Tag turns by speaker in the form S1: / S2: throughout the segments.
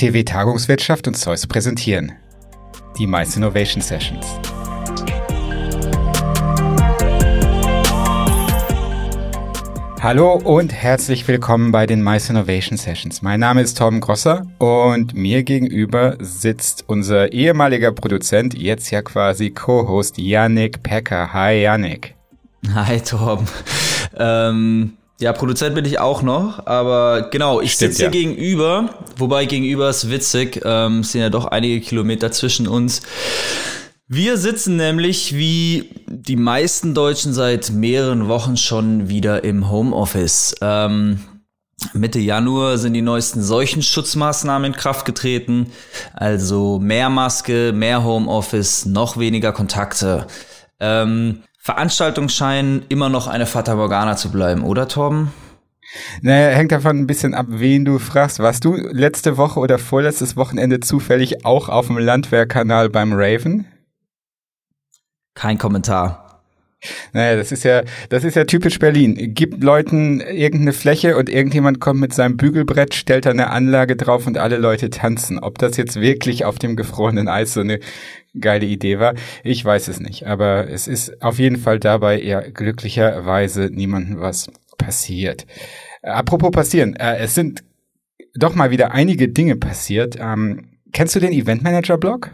S1: TV Tagungswirtschaft und Zeus präsentieren die Mice Innovation Sessions. Hallo und herzlich willkommen bei den Mice Innovation Sessions. Mein Name ist Tom Grosser und mir gegenüber sitzt unser ehemaliger Produzent, jetzt ja quasi Co-Host Yannick Pecker. Hi Yannick.
S2: Hi Tom. Ähm, ja, Produzent bin ich auch noch, aber genau, ich sitze ja. gegenüber, wobei gegenüber ist witzig, ähm, sind ja doch einige Kilometer zwischen uns. Wir sitzen nämlich wie die meisten Deutschen seit mehreren Wochen schon wieder im Homeoffice. Ähm, Mitte Januar sind die neuesten Seuchenschutzmaßnahmen in Kraft getreten. Also mehr Maske, mehr Homeoffice, noch weniger Kontakte. Ähm, Veranstaltungen scheinen immer noch eine Fata Morgana zu bleiben, oder Torben?
S1: Naja, hängt davon ein bisschen ab, wen du fragst. Warst du letzte Woche oder vorletztes Wochenende zufällig auch auf dem Landwehrkanal beim Raven?
S2: Kein Kommentar.
S1: Naja, das ist ja, das ist ja typisch Berlin. Gibt Leuten irgendeine Fläche und irgendjemand kommt mit seinem Bügelbrett, stellt da eine Anlage drauf und alle Leute tanzen. Ob das jetzt wirklich auf dem gefrorenen Eis so eine geile Idee war, ich weiß es nicht. Aber es ist auf jeden Fall dabei ja glücklicherweise niemandem was passiert. Apropos passieren, äh, es sind doch mal wieder einige Dinge passiert. Ähm, kennst du den Eventmanager-Blog?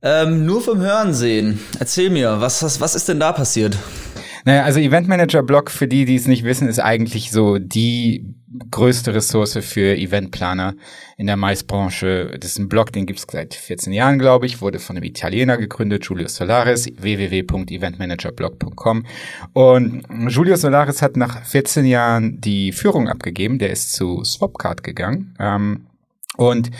S2: Ähm, nur vom Hören sehen. Erzähl mir, was, was, was ist denn da passiert?
S1: Naja, also Eventmanager-Blog, für die, die es nicht wissen, ist eigentlich so die größte Ressource für Eventplaner in der Maisbranche. Das ist ein Blog, den gibt es seit 14 Jahren, glaube ich, wurde von einem Italiener gegründet, Giulio Solaris, www.eventmanagerblog.com. Und Giulio Solaris hat nach 14 Jahren die Führung abgegeben, der ist zu Swapcard gegangen. Ähm, und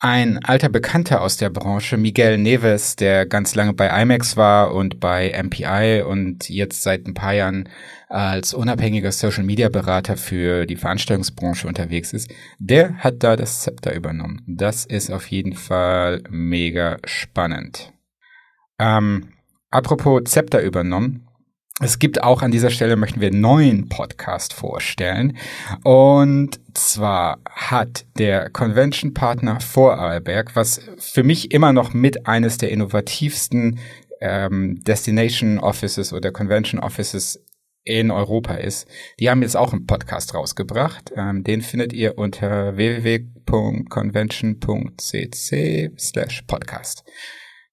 S1: ein alter Bekannter aus der Branche, Miguel Neves, der ganz lange bei IMAX war und bei MPI und jetzt seit ein paar Jahren als unabhängiger Social Media Berater für die Veranstaltungsbranche unterwegs ist, der hat da das Zepter übernommen. Das ist auf jeden Fall mega spannend. Ähm, apropos Zepter übernommen, es gibt auch an dieser Stelle, möchten wir einen neuen Podcast vorstellen. Und zwar hat der Convention Partner Vorarlberg, was für mich immer noch mit eines der innovativsten ähm, Destination Offices oder Convention Offices in Europa ist. Die haben jetzt auch einen Podcast rausgebracht. Ähm, den findet ihr unter www.convention.cc slash podcast.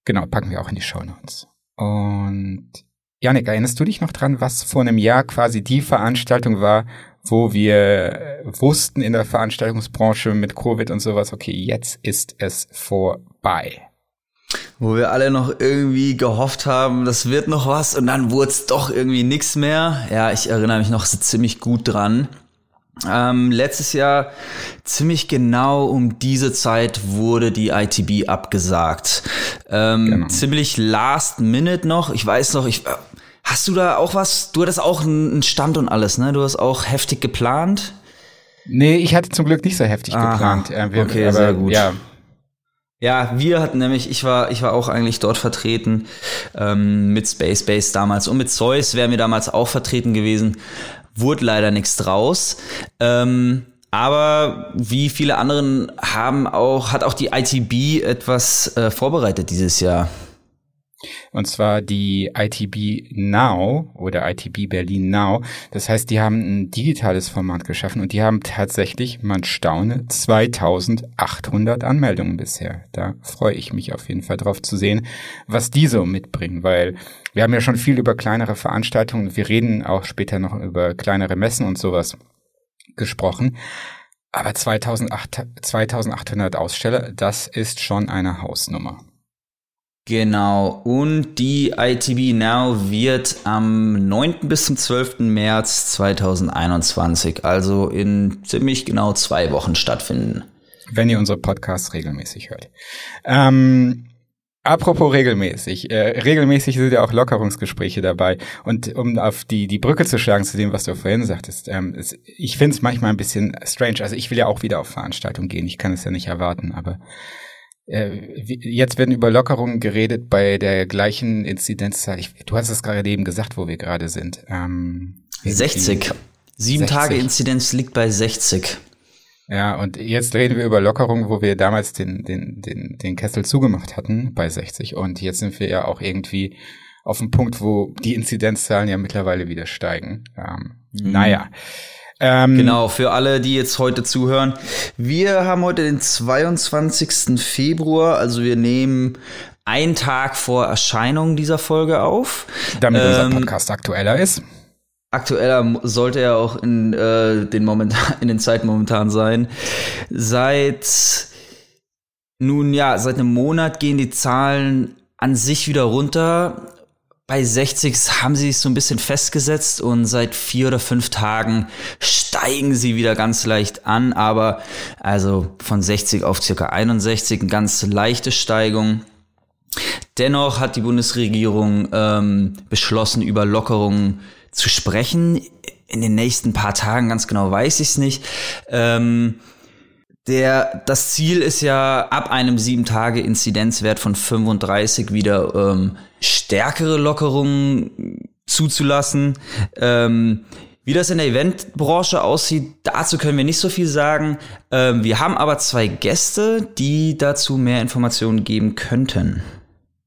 S1: Genau, packen wir auch in die Show Notes. Und Janik, erinnerst du dich noch dran, was vor einem Jahr quasi die Veranstaltung war, wo wir wussten in der Veranstaltungsbranche mit Covid und sowas, okay, jetzt ist es vorbei.
S2: Wo wir alle noch irgendwie gehofft haben, das wird noch was und dann wurde es doch irgendwie nichts mehr. Ja, ich erinnere mich noch so ziemlich gut dran. Ähm, letztes Jahr, ziemlich genau um diese Zeit, wurde die ITB abgesagt. Ähm, genau. Ziemlich last minute noch. Ich weiß noch, ich, äh, hast du da auch was? Du hattest auch einen Stand und alles, ne? Du hast auch heftig geplant?
S1: Nee, ich hatte zum Glück nicht so heftig Aha, geplant.
S2: Äh, wir, okay, aber, sehr gut. Ja. Ja, wir hatten nämlich, ich war, ich war auch eigentlich dort vertreten ähm, mit Space Base damals und mit Zeus wären wir damals auch vertreten gewesen wurde leider nichts draus. Ähm, aber wie viele anderen haben auch, hat auch die ITB etwas äh, vorbereitet dieses Jahr.
S1: Und zwar die ITB Now oder ITB Berlin Now. Das heißt, die haben ein digitales Format geschaffen und die haben tatsächlich, man staune, 2800 Anmeldungen bisher. Da freue ich mich auf jeden Fall drauf zu sehen, was die so mitbringen, weil wir haben ja schon viel über kleinere Veranstaltungen. Wir reden auch später noch über kleinere Messen und sowas gesprochen. Aber 2800 Aussteller, das ist schon eine Hausnummer.
S2: Genau, und die ITB Now wird am 9. bis zum 12. März 2021, also in ziemlich genau zwei Wochen stattfinden.
S1: Wenn ihr unsere Podcasts regelmäßig hört. Ähm, apropos regelmäßig, äh, regelmäßig sind ja auch Lockerungsgespräche dabei. Und um auf die, die Brücke zu schlagen zu dem, was du vorhin sagtest, ähm, es, ich finde es manchmal ein bisschen strange. Also ich will ja auch wieder auf Veranstaltungen gehen, ich kann es ja nicht erwarten, aber jetzt werden über Lockerungen geredet bei der gleichen Inzidenzzahl. Ich, du hast es gerade eben gesagt, wo wir gerade sind.
S2: Ähm, 60. Sieben 60. Tage Inzidenz liegt bei 60.
S1: Ja, und jetzt reden wir über Lockerung, wo wir damals den, den, den, den Kessel zugemacht hatten bei 60. Und jetzt sind wir ja auch irgendwie auf dem Punkt, wo die Inzidenzzahlen ja mittlerweile wieder steigen. Ähm, mhm. Naja.
S2: Ähm, genau, für alle, die jetzt heute zuhören. Wir haben heute den 22. Februar, also wir nehmen einen Tag vor Erscheinung dieser Folge auf.
S1: Damit ähm, unser Podcast aktueller ist.
S2: Aktueller sollte er auch in, äh, den momentan, in den Zeiten momentan sein. Seit nun ja, seit einem Monat gehen die Zahlen an sich wieder runter bei 60 haben sie sich so ein bisschen festgesetzt und seit vier oder fünf Tagen steigen sie wieder ganz leicht an, aber also von 60 auf circa 61 eine ganz leichte Steigung. Dennoch hat die Bundesregierung ähm, beschlossen, über Lockerungen zu sprechen. In den nächsten paar Tagen, ganz genau weiß ich es nicht. Ähm, der, das Ziel ist ja ab einem 7-Tage-Inzidenzwert von 35 wieder ähm, stärkere Lockerungen zuzulassen. Ähm, wie das in der Eventbranche aussieht, dazu können wir nicht so viel sagen. Ähm, wir haben aber zwei Gäste, die dazu mehr Informationen geben könnten.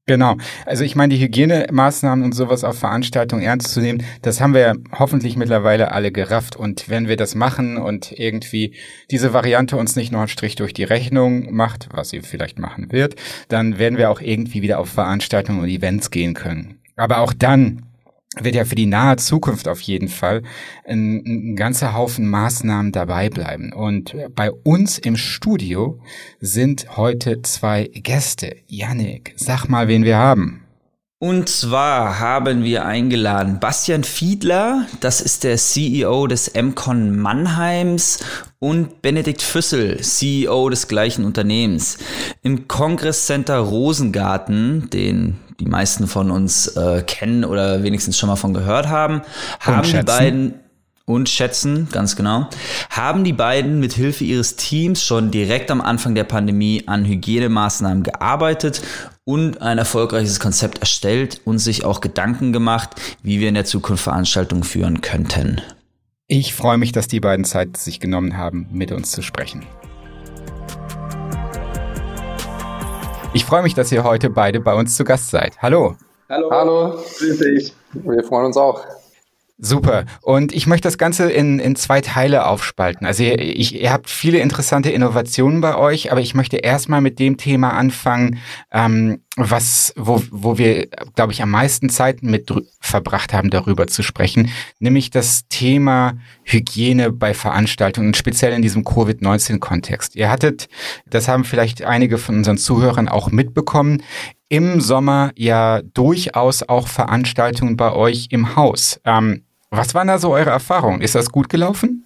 S1: Genau. Also ich meine, die Hygienemaßnahmen und sowas auf Veranstaltungen ernst zu nehmen, das haben wir hoffentlich mittlerweile alle gerafft. Und wenn wir das machen und irgendwie diese Variante uns nicht noch einen Strich durch die Rechnung macht, was sie vielleicht machen wird, dann werden wir auch irgendwie wieder auf Veranstaltungen und Events gehen können. Aber auch dann wird ja für die nahe Zukunft auf jeden Fall ein, ein ganzer Haufen Maßnahmen dabei bleiben. Und bei uns im Studio sind heute zwei Gäste. Yannick, sag mal, wen wir haben.
S2: Und zwar haben wir eingeladen Bastian Fiedler, das ist der CEO des MCon Mannheims und Benedikt Füssel, CEO des gleichen Unternehmens. Im Congress Center Rosengarten, den die meisten von uns äh, kennen oder wenigstens schon mal von gehört haben, haben die beiden und schätzen, ganz genau, haben die beiden mit Hilfe ihres Teams schon direkt am Anfang der Pandemie an Hygienemaßnahmen gearbeitet und ein erfolgreiches Konzept erstellt und sich auch Gedanken gemacht, wie wir in der Zukunft Veranstaltungen führen könnten.
S1: Ich freue mich, dass die beiden Zeit sich genommen haben, mit uns zu sprechen. Ich freue mich, dass ihr heute beide bei uns zu Gast seid. Hallo.
S3: Hallo. Hallo. Grüß dich. Wir freuen uns auch.
S1: Super. Und ich möchte das Ganze in, in zwei Teile aufspalten. Also ihr, ich, ihr habt viele interessante Innovationen bei euch, aber ich möchte erstmal mit dem Thema anfangen, ähm, was, wo, wo wir, glaube ich, am meisten Zeit mit verbracht haben, darüber zu sprechen, nämlich das Thema Hygiene bei Veranstaltungen, speziell in diesem Covid-19-Kontext. Ihr hattet, das haben vielleicht einige von unseren Zuhörern auch mitbekommen, im Sommer ja durchaus auch Veranstaltungen bei euch im Haus. Ähm, was waren da so eure Erfahrungen? Ist das gut gelaufen?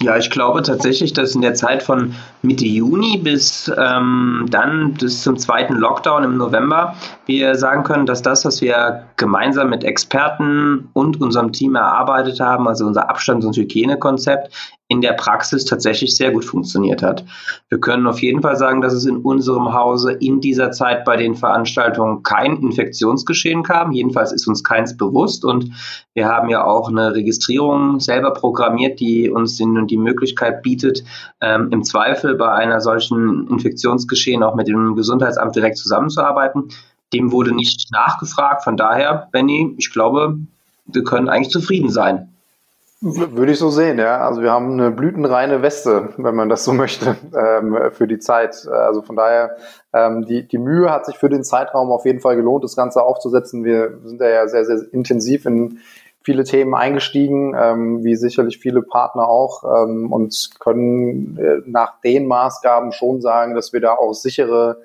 S3: Ja, ich glaube tatsächlich, dass in der Zeit von Mitte Juni bis ähm, dann bis zum zweiten Lockdown im November wir sagen können, dass das, was wir gemeinsam mit Experten und unserem Team erarbeitet haben, also unser Abstands- und Hygienekonzept, in der Praxis tatsächlich sehr gut funktioniert hat. Wir können auf jeden Fall sagen, dass es in unserem Hause in dieser Zeit bei den Veranstaltungen kein Infektionsgeschehen kam. Jedenfalls ist uns keins bewusst und wir haben ja auch eine Registrierung selber programmiert, die uns die Möglichkeit bietet, ähm, im Zweifel bei einer solchen Infektionsgeschehen auch mit dem Gesundheitsamt direkt zusammenzuarbeiten. Dem wurde nicht nachgefragt. Von daher, Benny, ich glaube, wir können eigentlich zufrieden sein.
S4: Würde ich so sehen, ja. Also wir haben eine blütenreine Weste, wenn man das so möchte, ähm, für die Zeit. Also von daher, ähm, die, die Mühe hat sich für den Zeitraum auf jeden Fall gelohnt, das Ganze aufzusetzen. Wir sind ja sehr, sehr intensiv in viele Themen eingestiegen, ähm, wie sicherlich viele Partner auch, ähm, und können äh, nach den Maßgaben schon sagen, dass wir da auch sichere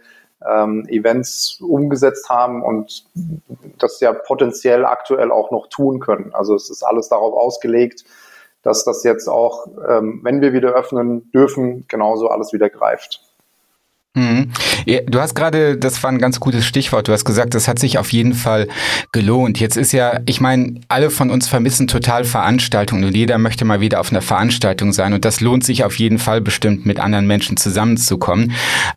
S4: ähm, Events umgesetzt haben und das ja potenziell aktuell auch noch tun können. Also es ist alles darauf ausgelegt, dass das jetzt auch, ähm, wenn wir wieder öffnen dürfen, genauso alles wieder greift.
S1: Mhm. Du hast gerade, das war ein ganz gutes Stichwort, du hast gesagt, das hat sich auf jeden Fall gelohnt. Jetzt ist ja, ich meine, alle von uns vermissen total Veranstaltungen und jeder möchte mal wieder auf einer Veranstaltung sein und das lohnt sich auf jeden Fall bestimmt mit anderen Menschen zusammenzukommen.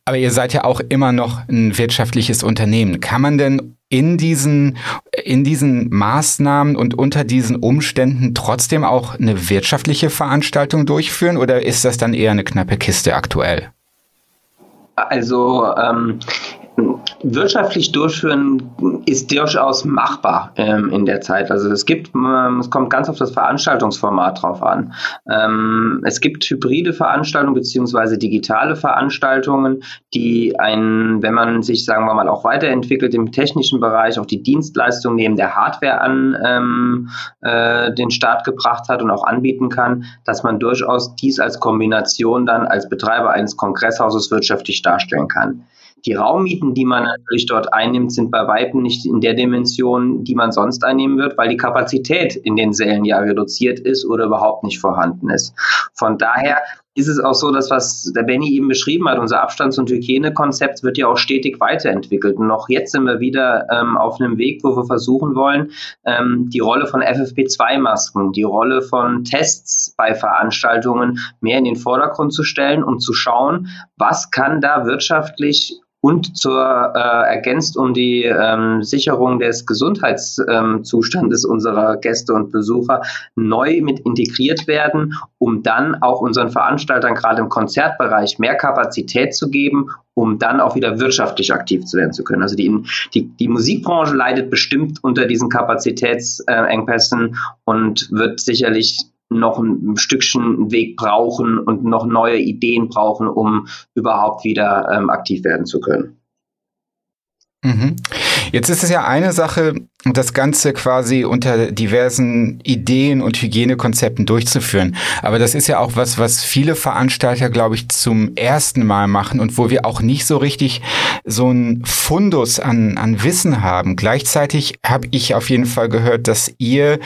S1: Aber ihr seid ja auch immer noch ein wirtschaftliches Unternehmen. Kann man denn in diesen, in diesen Maßnahmen und unter diesen Umständen trotzdem auch eine wirtschaftliche Veranstaltung durchführen oder ist das dann eher eine knappe Kiste aktuell?
S3: Also ähm, wirtschaftlich durchführen ist durchaus machbar ähm, in der Zeit. Also es gibt, ähm, es kommt ganz auf das Veranstaltungsformat drauf an. Ähm, es gibt hybride Veranstaltungen beziehungsweise digitale Veranstaltungen, die ein, wenn man sich, sagen wir mal, auch weiterentwickelt im technischen Bereich, auch die Dienstleistung neben der Hardware an ähm, äh, den Start gebracht hat und auch anbieten kann, dass man durchaus dies als Kombination dann als Betreiber eines Kongresshauses wirtschaftlich darstellen kann. Die Raummieten, die man natürlich dort einnimmt, sind bei Weitem nicht in der Dimension, die man sonst einnehmen wird, weil die Kapazität in den Sälen ja reduziert ist oder überhaupt nicht vorhanden ist. Von daher ist es auch so, dass was der Benny eben beschrieben hat, unser Abstands- und Hygienekonzept wird ja auch stetig weiterentwickelt. Und noch jetzt sind wir wieder ähm, auf einem Weg, wo wir versuchen wollen, ähm, die Rolle von FFP2-Masken, die Rolle von Tests bei Veranstaltungen mehr in den Vordergrund zu stellen, um zu schauen, was kann da wirtschaftlich und zur äh, ergänzt um die ähm, Sicherung des Gesundheitszustandes ähm, unserer Gäste und Besucher neu mit integriert werden, um dann auch unseren Veranstaltern gerade im Konzertbereich mehr Kapazität zu geben, um dann auch wieder wirtschaftlich aktiv zu werden zu können. Also die, die, die Musikbranche leidet bestimmt unter diesen Kapazitätsengpässen und wird sicherlich noch ein, Stückchen Weg brauchen und noch neue Ideen brauchen, um überhaupt wieder ähm, aktiv werden zu können.
S1: Mhm. Jetzt ist es ja eine Sache, das Ganze quasi unter diversen Ideen und Hygienekonzepten durchzuführen. Aber das ist ja auch was, was viele Veranstalter, glaube ich, zum ersten Mal machen und wo wir auch nicht so richtig so ein Fundus an, an Wissen haben. Gleichzeitig habe ich auf jeden Fall gehört, dass ihr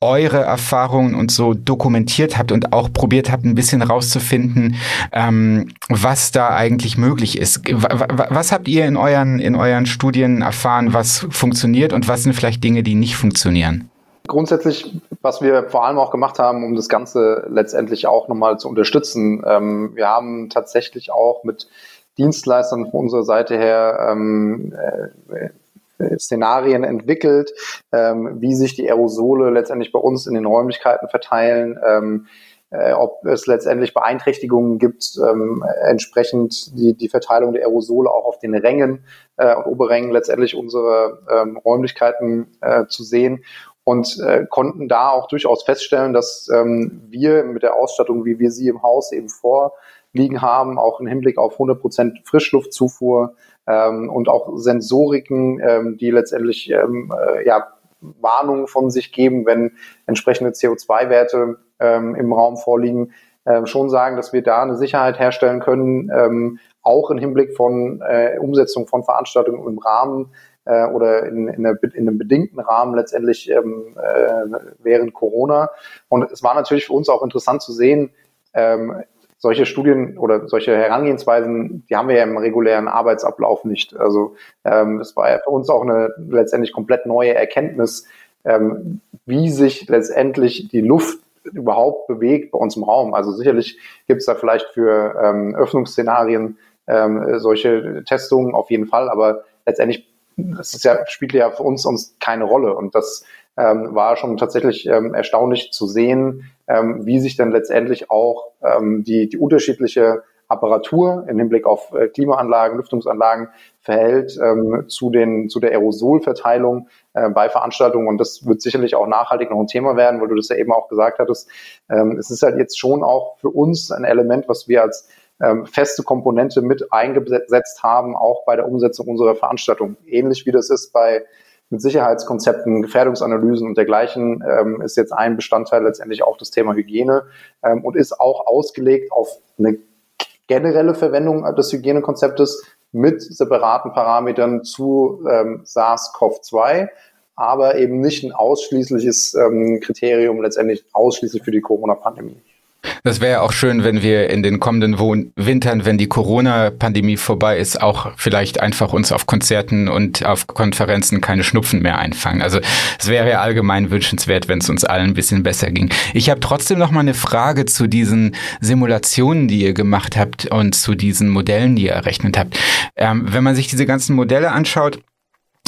S1: eure Erfahrungen und so dokumentiert habt und auch probiert habt, ein bisschen rauszufinden, ähm, was da eigentlich möglich ist. Was habt ihr in euren, in euren Studien erfahren, was funktioniert und was sind vielleicht Dinge, die nicht funktionieren?
S4: Grundsätzlich, was wir vor allem auch gemacht haben, um das Ganze letztendlich auch nochmal zu unterstützen, ähm, wir haben tatsächlich auch mit Dienstleistern von unserer Seite her ähm, äh, Szenarien entwickelt, ähm, wie sich die Aerosole letztendlich bei uns in den Räumlichkeiten verteilen, ähm, äh, ob es letztendlich Beeinträchtigungen gibt, ähm, entsprechend die, die Verteilung der Aerosole auch auf den Rängen äh, und Oberrängen letztendlich unsere ähm, Räumlichkeiten äh, zu sehen und äh, konnten da auch durchaus feststellen, dass ähm, wir mit der Ausstattung, wie wir sie im Haus eben vorliegen haben, auch im Hinblick auf 100% Frischluftzufuhr, ähm, und auch Sensoriken, ähm, die letztendlich ähm, äh, ja, Warnungen von sich geben, wenn entsprechende CO2-Werte ähm, im Raum vorliegen, äh, schon sagen, dass wir da eine Sicherheit herstellen können, ähm, auch im Hinblick von äh, Umsetzung von Veranstaltungen im Rahmen äh, oder in, in, einer, in, einem bedingten Rahmen letztendlich ähm, äh, während Corona. Und es war natürlich für uns auch interessant zu sehen, ähm, solche Studien oder solche Herangehensweisen, die haben wir ja im regulären Arbeitsablauf nicht. Also ähm, das war ja für uns auch eine letztendlich komplett neue Erkenntnis, ähm, wie sich letztendlich die Luft überhaupt bewegt bei uns im Raum. Also sicherlich gibt es da vielleicht für ähm, Öffnungsszenarien ähm, solche Testungen auf jeden Fall, aber letztendlich das ist ja, spielt ja für uns, uns keine Rolle. Und das ähm, war schon tatsächlich ähm, erstaunlich zu sehen, ähm, wie sich dann letztendlich auch ähm, die, die unterschiedliche Apparatur im Hinblick auf äh, Klimaanlagen, Lüftungsanlagen verhält ähm, zu, den, zu der Aerosolverteilung äh, bei Veranstaltungen. Und das wird sicherlich auch nachhaltig noch ein Thema werden, weil du das ja eben auch gesagt hattest. Ähm, es ist halt jetzt schon auch für uns ein Element, was wir als ähm, feste Komponente mit eingesetzt haben, auch bei der Umsetzung unserer Veranstaltung. Ähnlich wie das ist bei mit Sicherheitskonzepten, Gefährdungsanalysen und dergleichen ähm, ist jetzt ein Bestandteil letztendlich auch das Thema Hygiene ähm, und ist auch ausgelegt auf eine generelle Verwendung des Hygienekonzeptes mit separaten Parametern zu ähm, SARS-CoV-2, aber eben nicht ein ausschließliches ähm, Kriterium letztendlich ausschließlich für die Corona-Pandemie.
S1: Das wäre ja auch schön, wenn wir in den kommenden Wohn Wintern, wenn die Corona-Pandemie vorbei ist, auch vielleicht einfach uns auf Konzerten und auf Konferenzen keine Schnupfen mehr einfangen. Also es wäre ja allgemein wünschenswert, wenn es uns allen ein bisschen besser ging. Ich habe trotzdem noch mal eine Frage zu diesen Simulationen, die ihr gemacht habt und zu diesen Modellen, die ihr errechnet habt. Ähm, wenn man sich diese ganzen Modelle anschaut,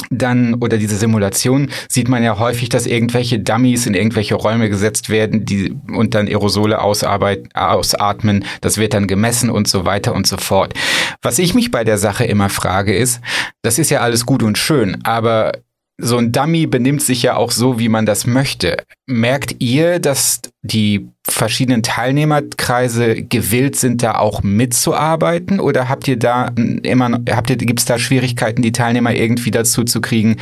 S1: dann oder diese Simulation sieht man ja häufig, dass irgendwelche Dummies in irgendwelche Räume gesetzt werden, die und dann Aerosole ausatmen. Das wird dann gemessen und so weiter und so fort. Was ich mich bei der Sache immer frage ist, das ist ja alles gut und schön, aber so ein Dummy benimmt sich ja auch so, wie man das möchte. Merkt ihr, dass die verschiedenen Teilnehmerkreise gewillt sind, da auch mitzuarbeiten? Oder habt ihr da immer, habt ihr, gibt es da Schwierigkeiten, die Teilnehmer irgendwie dazu zu kriegen,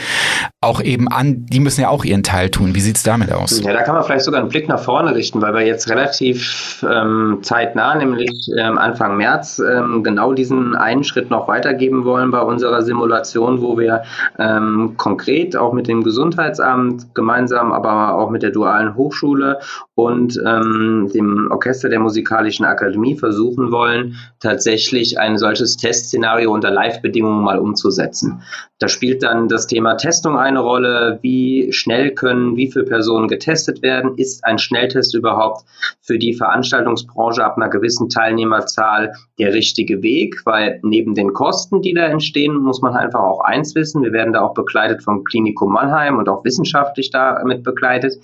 S1: auch eben an, die müssen ja auch ihren Teil tun. Wie sieht's damit aus?
S3: Ja, da kann man vielleicht sogar einen Blick nach vorne richten, weil wir jetzt relativ ähm, zeitnah, nämlich ähm, Anfang März, ähm, genau diesen einen Schritt noch weitergeben wollen bei unserer Simulation, wo wir ähm, konkret auch mit dem Gesundheitsamt gemeinsam, aber auch mit der dualen Hochschule und ähm, dem Orchester der Musikalischen Akademie versuchen wollen, tatsächlich ein solches Testszenario unter Live-Bedingungen mal umzusetzen. Da spielt dann das Thema Testung eine Rolle. Wie schnell können wie viele Personen getestet werden? Ist ein Schnelltest überhaupt für die Veranstaltungsbranche ab einer gewissen Teilnehmerzahl der richtige Weg? Weil neben den Kosten, die da entstehen, muss man einfach auch eins wissen. Wir werden da auch begleitet vom Klinikum Mannheim und auch wissenschaftlich damit begleitet.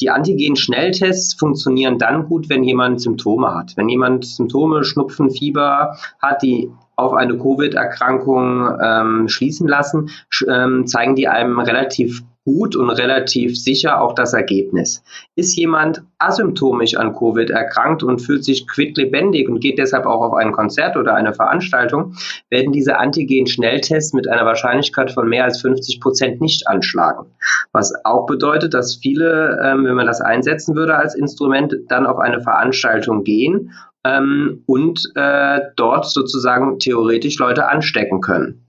S3: Die Antigen-Schnelltests funktionieren dann gut, wenn jemand Symptome hat. Wenn jemand Symptome, Schnupfen, Fieber hat, die auf eine Covid-Erkrankung ähm, schließen lassen, ähm, zeigen die einem relativ gut und relativ sicher auch das Ergebnis. Ist jemand asymptomisch an Covid erkrankt und fühlt sich quicklebendig und geht deshalb auch auf ein Konzert oder eine Veranstaltung, werden diese Antigen-Schnelltests mit einer Wahrscheinlichkeit von mehr als 50 Prozent nicht anschlagen. Was auch bedeutet, dass viele, ähm, wenn man das einsetzen würde als Instrument, dann auf eine Veranstaltung gehen ähm, und äh, dort sozusagen theoretisch Leute anstecken können.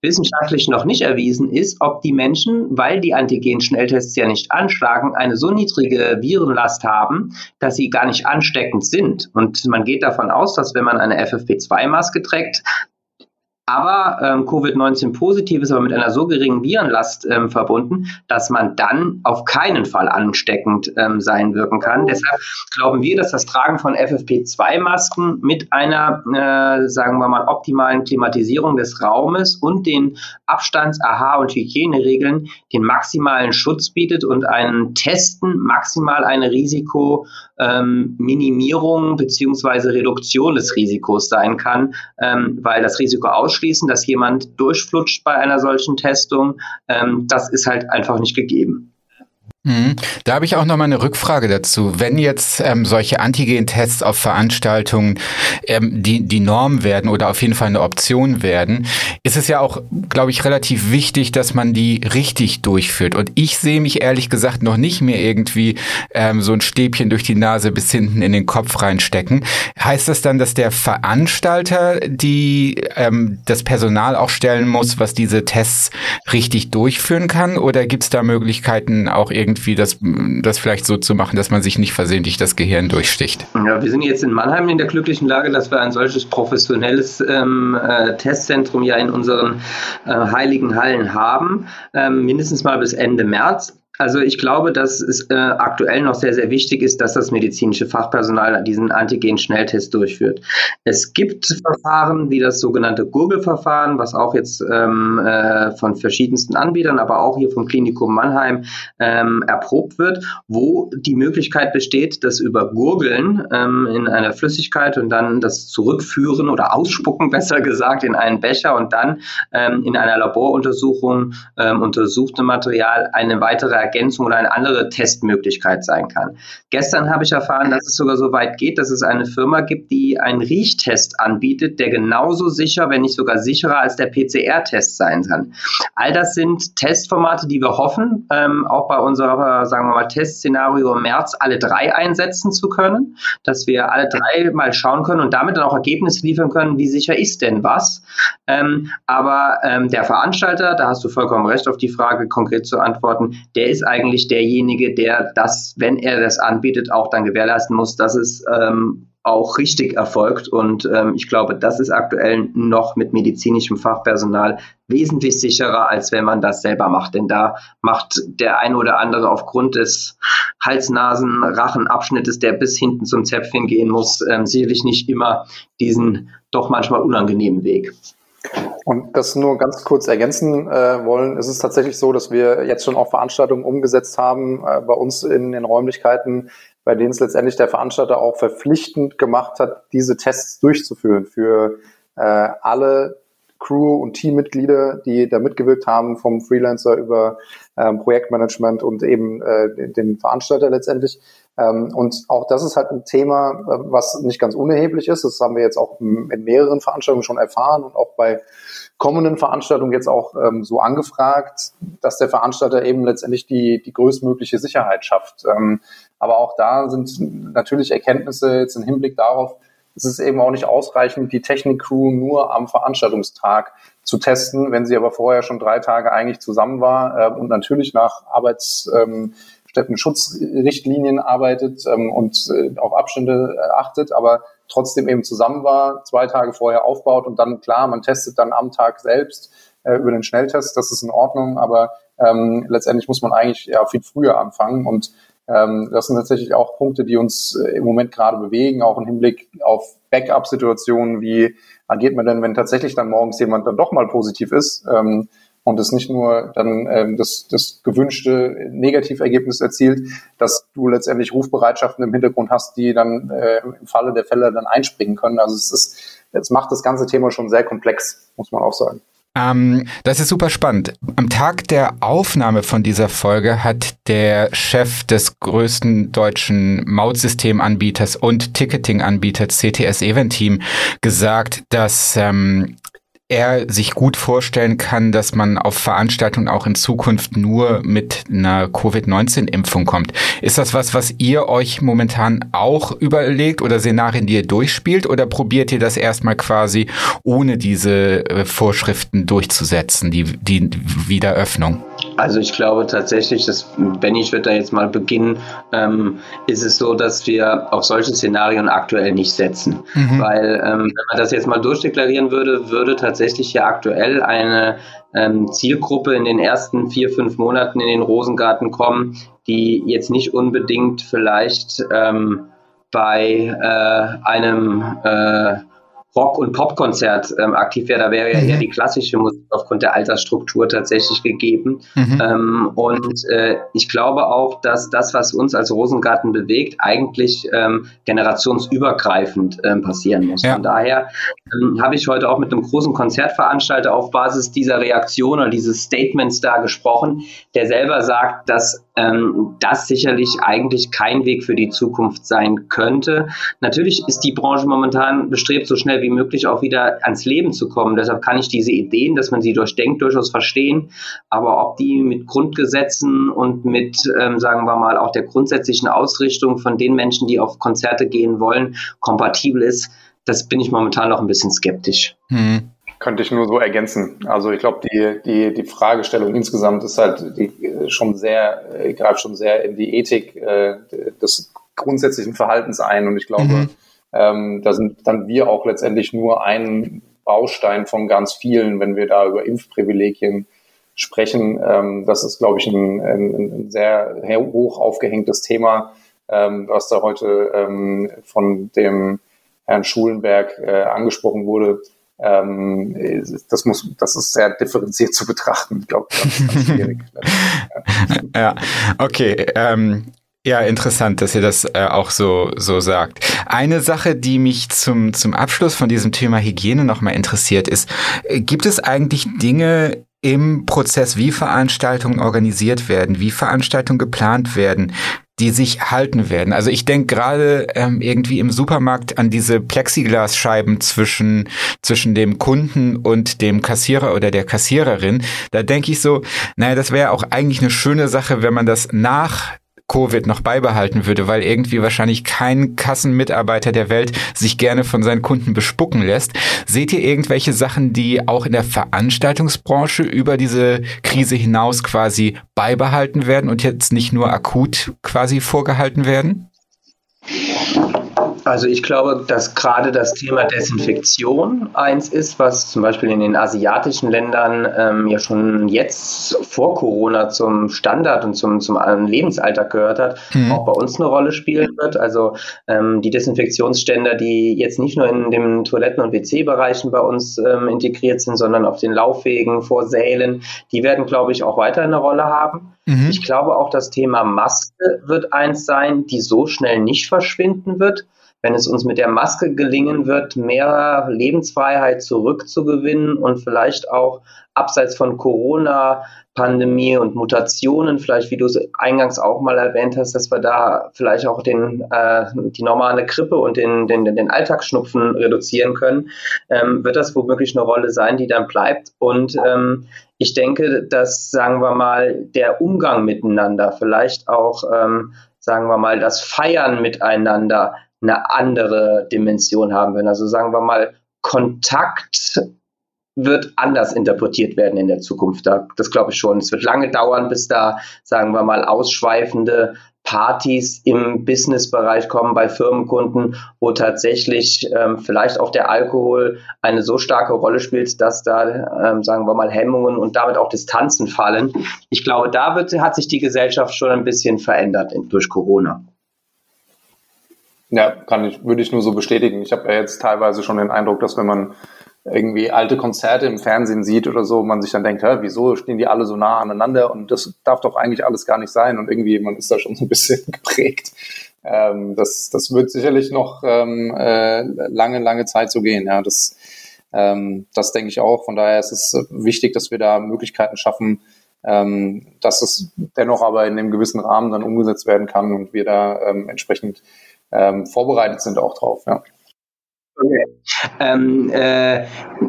S3: Wissenschaftlich noch nicht erwiesen ist, ob die Menschen, weil die Antigen-Schnelltests ja nicht anschlagen, eine so niedrige Virenlast haben, dass sie gar nicht ansteckend sind. Und man geht davon aus, dass wenn man eine FFP2-Maske trägt, aber ähm, Covid-19 positiv ist aber mit einer so geringen Virenlast ähm, verbunden, dass man dann auf keinen Fall ansteckend ähm, sein wirken kann. Deshalb glauben wir, dass das Tragen von FFP2-Masken mit einer, äh, sagen wir mal, optimalen Klimatisierung des Raumes und den Abstands-, AHA- und Hygieneregeln den maximalen Schutz bietet und einen Testen maximal eine Risikominimierung ähm, beziehungsweise Reduktion des Risikos sein kann, ähm, weil das Risiko ausschließen, dass jemand durchflutscht bei einer solchen Testung. Ähm, das ist halt einfach nicht gegeben.
S1: Mhm. Da habe ich auch noch mal eine Rückfrage dazu. Wenn jetzt ähm, solche Antigen-Tests auf Veranstaltungen ähm, die, die Norm werden oder auf jeden Fall eine Option werden, ist es ja auch, glaube ich, relativ wichtig, dass man die richtig durchführt. Und ich sehe mich ehrlich gesagt noch nicht mehr irgendwie ähm, so ein Stäbchen durch die Nase bis hinten in den Kopf reinstecken. Heißt das dann, dass der Veranstalter die ähm, das Personal auch stellen muss, was diese Tests richtig durchführen kann? Oder gibt es da Möglichkeiten auch irgendwie irgendwie das, das vielleicht so zu machen, dass man sich nicht versehentlich das Gehirn durchsticht.
S3: Ja, wir sind jetzt in Mannheim in der glücklichen Lage, dass wir ein solches professionelles ähm, äh, Testzentrum ja in unseren äh, heiligen Hallen haben, ähm, mindestens mal bis Ende März. Also ich glaube, dass es äh, aktuell noch sehr, sehr wichtig ist, dass das medizinische Fachpersonal diesen Antigen-Schnelltest durchführt. Es gibt Verfahren wie das sogenannte Gurgelverfahren, was auch jetzt ähm, äh, von verschiedensten Anbietern, aber auch hier vom Klinikum Mannheim ähm, erprobt wird, wo die Möglichkeit besteht, das über Gurgeln ähm, in einer Flüssigkeit und dann das Zurückführen oder Ausspucken, besser gesagt, in einen Becher und dann ähm, in einer Laboruntersuchung ähm, untersuchte Material eine weitere Ergänzung oder eine andere Testmöglichkeit sein kann. Gestern habe ich erfahren, dass es sogar so weit geht, dass es eine Firma gibt, die einen Riechtest anbietet, der genauso sicher, wenn nicht sogar sicherer als der PCR-Test sein kann. All das sind Testformate, die wir hoffen, ähm, auch bei unserer, sagen wir mal, Testszenario im März alle drei einsetzen zu können, dass wir alle drei mal schauen können und damit dann auch Ergebnisse liefern können, wie sicher ist denn was. Ähm, aber ähm, der Veranstalter, da hast du vollkommen recht, auf die Frage konkret zu antworten, der ist ist eigentlich derjenige, der das, wenn er das anbietet, auch dann gewährleisten muss, dass es ähm, auch richtig erfolgt. Und ähm, ich glaube, das ist aktuell noch mit medizinischem Fachpersonal wesentlich sicherer, als wenn man das selber macht. Denn da macht der eine oder andere aufgrund des Hals-Nasen-Rachenabschnittes, der bis hinten zum Zäpfchen gehen muss, ähm, sicherlich nicht immer diesen doch manchmal unangenehmen Weg.
S4: Und das nur ganz kurz ergänzen äh, wollen, ist es tatsächlich so, dass wir jetzt schon auch Veranstaltungen umgesetzt haben äh, bei uns in den Räumlichkeiten, bei denen es letztendlich der Veranstalter auch verpflichtend gemacht hat, diese Tests durchzuführen für äh, alle Crew und Teammitglieder, die da mitgewirkt haben, vom Freelancer über ähm, Projektmanagement und eben äh, den Veranstalter letztendlich. Ähm, und auch das ist halt ein Thema, äh, was nicht ganz unerheblich ist. Das haben wir jetzt auch in mehreren Veranstaltungen schon erfahren und auch bei kommenden Veranstaltungen jetzt auch ähm, so angefragt, dass der Veranstalter eben letztendlich die, die größtmögliche Sicherheit schafft. Ähm, aber auch da sind natürlich Erkenntnisse jetzt im Hinblick darauf, es ist eben auch nicht ausreichend, die Technik-Crew nur am Veranstaltungstag zu testen, wenn sie aber vorher schon drei Tage eigentlich zusammen war äh, und natürlich nach Arbeitsstätten-Schutzrichtlinien ähm, arbeitet ähm, und äh, auf Abstände äh, achtet, aber trotzdem eben zusammen war, zwei Tage vorher aufbaut und dann klar, man testet dann am Tag selbst äh, über den Schnelltest, das ist in Ordnung, aber ähm, letztendlich muss man eigentlich ja viel früher anfangen und ähm, das sind tatsächlich auch Punkte, die uns äh, im Moment gerade bewegen, auch im Hinblick auf Backup-Situationen, wie agiert man denn, wenn tatsächlich dann morgens jemand dann doch mal positiv ist ähm, und es nicht nur dann ähm, das, das gewünschte Negativergebnis erzielt, dass du letztendlich Rufbereitschaften im Hintergrund hast, die dann äh, im Falle der Fälle dann einspringen können. Also es ist, es macht das ganze Thema schon sehr komplex, muss man auch sagen.
S1: Ähm, das ist super spannend. Am Tag der Aufnahme von dieser Folge hat der Chef des größten deutschen Mautsystemanbieters und Ticketing-Anbieters CTS Event Team gesagt, dass ähm, er sich gut vorstellen kann, dass man auf Veranstaltungen auch in Zukunft nur mit einer Covid-19-Impfung kommt. Ist das was, was ihr euch momentan auch überlegt oder Szenarien, die ihr durchspielt oder probiert ihr das erstmal quasi ohne diese äh, Vorschriften durchzusetzen, die, die Wiederöffnung?
S3: Also ich glaube tatsächlich, dass Benny, ich würde da jetzt mal beginnen, ähm, ist es so, dass wir auf solche Szenarien aktuell nicht setzen. Mhm. Weil ähm, wenn man das jetzt mal durchdeklarieren würde, würde tatsächlich ja aktuell eine ähm, Zielgruppe in den ersten vier, fünf Monaten in den Rosengarten kommen, die jetzt nicht unbedingt vielleicht ähm, bei äh, einem äh, Rock- und Popkonzert ähm, aktiv wäre, da wäre ja mhm. eher die klassische Musik aufgrund der Altersstruktur tatsächlich gegeben. Mhm. Ähm, und äh, ich glaube auch, dass das, was uns als Rosengarten bewegt, eigentlich ähm, generationsübergreifend ähm, passieren muss. Ja. Von daher ähm, habe ich heute auch mit einem großen Konzertveranstalter auf Basis dieser Reaktion oder dieses Statements da gesprochen, der selber sagt, dass ähm, das sicherlich eigentlich kein Weg für die Zukunft sein könnte. Natürlich ist die Branche momentan bestrebt, so schnell wie möglich auch wieder ans Leben zu kommen. Deshalb kann ich diese Ideen, dass man sie durchdenkt, durchaus verstehen. Aber ob die mit Grundgesetzen und mit, ähm, sagen wir mal, auch der grundsätzlichen Ausrichtung von den Menschen, die auf Konzerte gehen wollen, kompatibel ist, das bin ich momentan noch ein bisschen skeptisch. Hm.
S4: Könnte ich nur so ergänzen. Also ich glaube, die, die, die Fragestellung insgesamt ist halt die, äh, schon sehr, äh, greift schon sehr in die Ethik äh, des grundsätzlichen Verhaltens ein. Und ich glaube, mhm. ähm, da sind dann wir auch letztendlich nur ein Baustein von ganz vielen, wenn wir da über Impfprivilegien sprechen. Ähm, das ist, glaube ich, ein, ein, ein sehr hoch aufgehängtes Thema, ähm, was da heute ähm, von dem Herrn Schulenberg äh, angesprochen wurde. Ähm, das muss, das ist sehr differenziert zu betrachten. Ich glaube, das ist schwierig.
S1: ja, okay. Ähm, ja, interessant, dass ihr das äh, auch so, so sagt. Eine Sache, die mich zum, zum Abschluss von diesem Thema Hygiene nochmal interessiert, ist, äh, gibt es eigentlich Dinge im Prozess, wie Veranstaltungen organisiert werden, wie Veranstaltungen geplant werden, die sich halten werden. Also ich denke gerade ähm, irgendwie im Supermarkt an diese Plexiglasscheiben zwischen, zwischen dem Kunden und dem Kassierer oder der Kassiererin. Da denke ich so, naja, das wäre auch eigentlich eine schöne Sache, wenn man das nach Covid noch beibehalten würde, weil irgendwie wahrscheinlich kein Kassenmitarbeiter der Welt sich gerne von seinen Kunden bespucken lässt. Seht ihr irgendwelche Sachen, die auch in der Veranstaltungsbranche über diese Krise hinaus quasi beibehalten werden und jetzt nicht nur akut quasi vorgehalten werden?
S3: Also ich glaube, dass gerade das Thema Desinfektion eins ist, was zum Beispiel in den asiatischen Ländern ähm, ja schon jetzt vor Corona zum Standard und zum, zum Lebensalltag gehört hat, mhm. auch bei uns eine Rolle spielen wird. Also ähm, die Desinfektionsständer, die jetzt nicht nur in den Toiletten- und WC-Bereichen bei uns ähm, integriert sind, sondern auf den Laufwegen, vor Sälen, die werden, glaube ich, auch weiter eine Rolle haben. Mhm. Ich glaube auch, das Thema Maske wird eins sein, die so schnell nicht verschwinden wird wenn es uns mit der Maske gelingen wird, mehr Lebensfreiheit zurückzugewinnen und vielleicht auch abseits von Corona, Pandemie und Mutationen, vielleicht wie du es eingangs auch mal erwähnt hast, dass wir da vielleicht auch den, äh, die normale Grippe und den, den, den Alltagsschnupfen reduzieren können, ähm, wird das womöglich eine Rolle sein, die dann bleibt. Und ähm, ich denke, dass, sagen wir mal, der Umgang miteinander, vielleicht auch, ähm, sagen wir mal, das Feiern miteinander, eine andere Dimension haben werden. Also sagen wir mal, Kontakt wird anders interpretiert werden in der Zukunft. Das glaube ich schon. Es wird lange dauern, bis da, sagen wir mal, ausschweifende Partys im Businessbereich kommen bei Firmenkunden, wo tatsächlich ähm, vielleicht auch der Alkohol eine so starke Rolle spielt, dass da, ähm, sagen wir mal, Hemmungen und damit auch Distanzen fallen. Ich glaube, da wird, hat sich die Gesellschaft schon ein bisschen verändert in, durch Corona.
S4: Ja, kann ich, würde ich nur so bestätigen. Ich habe ja jetzt teilweise schon den Eindruck, dass wenn man irgendwie alte Konzerte im Fernsehen sieht oder so, man sich dann denkt, hä, wieso stehen die alle so nah aneinander und das darf doch eigentlich alles gar nicht sein und irgendwie, man ist da schon so ein bisschen geprägt. Ähm, das, das wird sicherlich noch ähm, äh, lange, lange Zeit so gehen. Ja, das, ähm, das denke ich auch. Von daher ist es wichtig, dass wir da Möglichkeiten schaffen, ähm, dass es dennoch aber in einem gewissen Rahmen dann umgesetzt werden kann und wir da ähm, entsprechend ähm, vorbereitet sind auch drauf. Ja.
S3: Okay. Ähm, äh,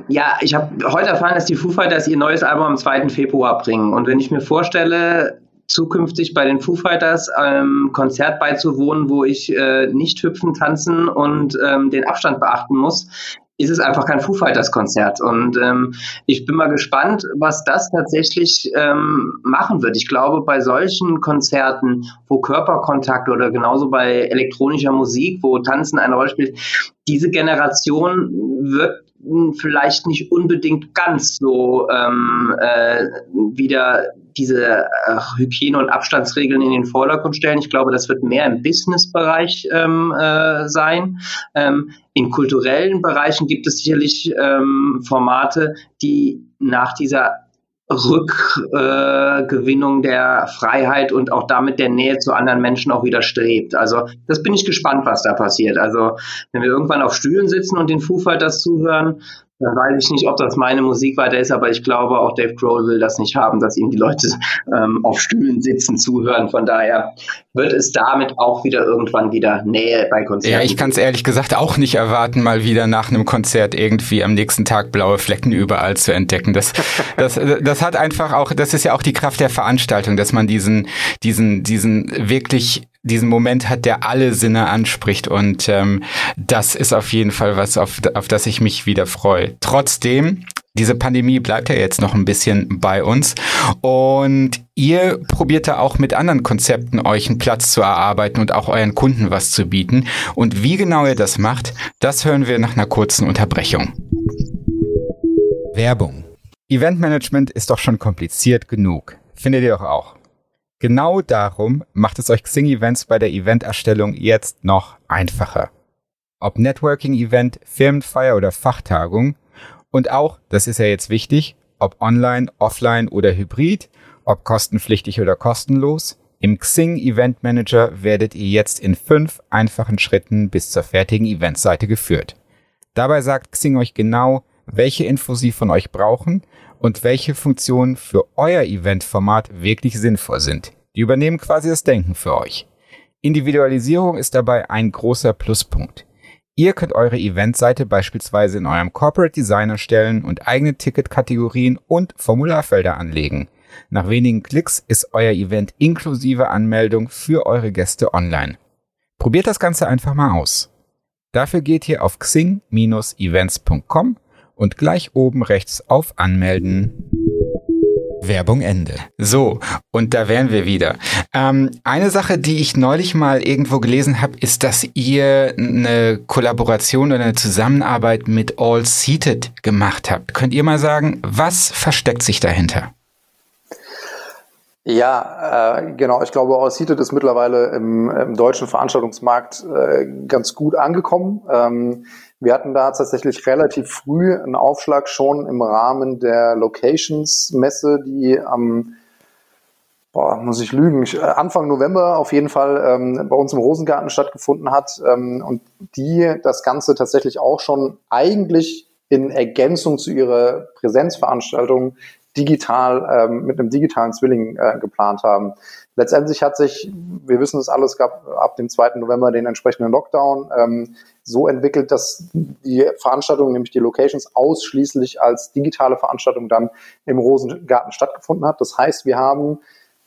S3: ja, ich habe heute erfahren, dass die Foo Fighters ihr neues Album am 2. Februar bringen. Und wenn ich mir vorstelle, zukünftig bei den Foo Fighters ähm, Konzert beizuwohnen, wo ich äh, nicht hüpfen, tanzen und ähm, den Abstand beachten muss, ist es einfach kein Foo Fighters Konzert. Und ähm, ich bin mal gespannt, was das tatsächlich ähm, machen wird. Ich glaube, bei solchen Konzerten, wo Körperkontakt oder genauso bei elektronischer Musik, wo Tanzen eine Rolle spielt, diese Generation wird vielleicht nicht unbedingt ganz so ähm, äh, wieder diese äh, Hygiene- und Abstandsregeln in den Vordergrund stellen. Ich glaube, das wird mehr im Business-Bereich ähm, äh, sein. Ähm, in kulturellen Bereichen gibt es sicherlich ähm, Formate, die nach dieser Rückgewinnung äh, der Freiheit und auch damit der Nähe zu anderen Menschen auch wieder strebt. Also das bin ich gespannt, was da passiert. Also wenn wir irgendwann auf Stühlen sitzen und den Foo Fighters zuhören, dann weiß ich nicht, ob das meine Musik weiter ist, aber ich glaube, auch Dave Grohl will das nicht haben, dass ihm die Leute ähm, auf Stühlen sitzen, zuhören. Von daher wird es damit auch wieder irgendwann wieder Nähe bei Konzerten.
S1: Ja, ich kann es ehrlich gesagt auch nicht erwarten, mal wieder nach einem Konzert irgendwie am nächsten Tag blaue Flecken überall zu entdecken. Das, das, das hat einfach auch, das ist ja auch die Kraft der Veranstaltung, dass man diesen, diesen, diesen wirklich diesen Moment hat, der alle Sinne anspricht. Und ähm, das ist auf jeden Fall was, auf, auf das ich mich wieder freue. Trotzdem, diese Pandemie bleibt ja jetzt noch ein bisschen bei uns. Und ihr probiert da auch mit anderen Konzepten euch einen Platz zu erarbeiten und auch euren Kunden was zu bieten. Und wie genau ihr das macht, das hören wir nach einer kurzen Unterbrechung. Werbung. Eventmanagement ist doch schon kompliziert genug. Findet ihr doch auch. Genau darum macht es euch Xing Events bei der Eventerstellung jetzt noch einfacher. Ob Networking-Event, Firmenfeier oder Fachtagung und auch, das ist ja jetzt wichtig, ob online, offline oder hybrid, ob kostenpflichtig oder kostenlos, im Xing Event Manager werdet ihr jetzt in fünf einfachen Schritten bis zur fertigen Eventseite geführt. Dabei sagt Xing euch genau, welche Infos sie von euch brauchen und welche Funktionen für euer Eventformat wirklich sinnvoll sind. Die übernehmen quasi das Denken für euch. Individualisierung ist dabei ein großer Pluspunkt. Ihr könnt eure Eventseite beispielsweise in eurem Corporate Design erstellen und eigene Ticketkategorien und Formularfelder anlegen. Nach wenigen Klicks ist euer Event inklusive Anmeldung für eure Gäste online. Probiert das Ganze einfach mal aus. Dafür geht ihr auf xing-events.com und gleich oben rechts auf Anmelden. Werbung Ende. So, und da wären wir wieder. Ähm, eine Sache, die ich neulich mal irgendwo gelesen habe, ist, dass ihr eine Kollaboration oder eine Zusammenarbeit mit All Seated gemacht habt. Könnt ihr mal sagen, was versteckt sich dahinter?
S4: Ja, äh, genau. Ich glaube, All Seated ist mittlerweile im, im deutschen Veranstaltungsmarkt äh, ganz gut angekommen. Ähm, wir hatten da tatsächlich relativ früh einen Aufschlag schon im Rahmen der Locations-Messe, die am, boah, muss ich lügen, äh, Anfang November auf jeden Fall ähm, bei uns im Rosengarten stattgefunden hat ähm, und die das Ganze tatsächlich auch schon eigentlich in Ergänzung zu ihrer Präsenzveranstaltung digital ähm, mit einem digitalen Zwilling äh, geplant haben. Letztendlich hat sich, wir wissen es alles, gab ab dem 2. November den entsprechenden Lockdown ähm, so entwickelt, dass die Veranstaltung, nämlich die Locations, ausschließlich als digitale Veranstaltung dann im Rosengarten stattgefunden hat. Das heißt, wir haben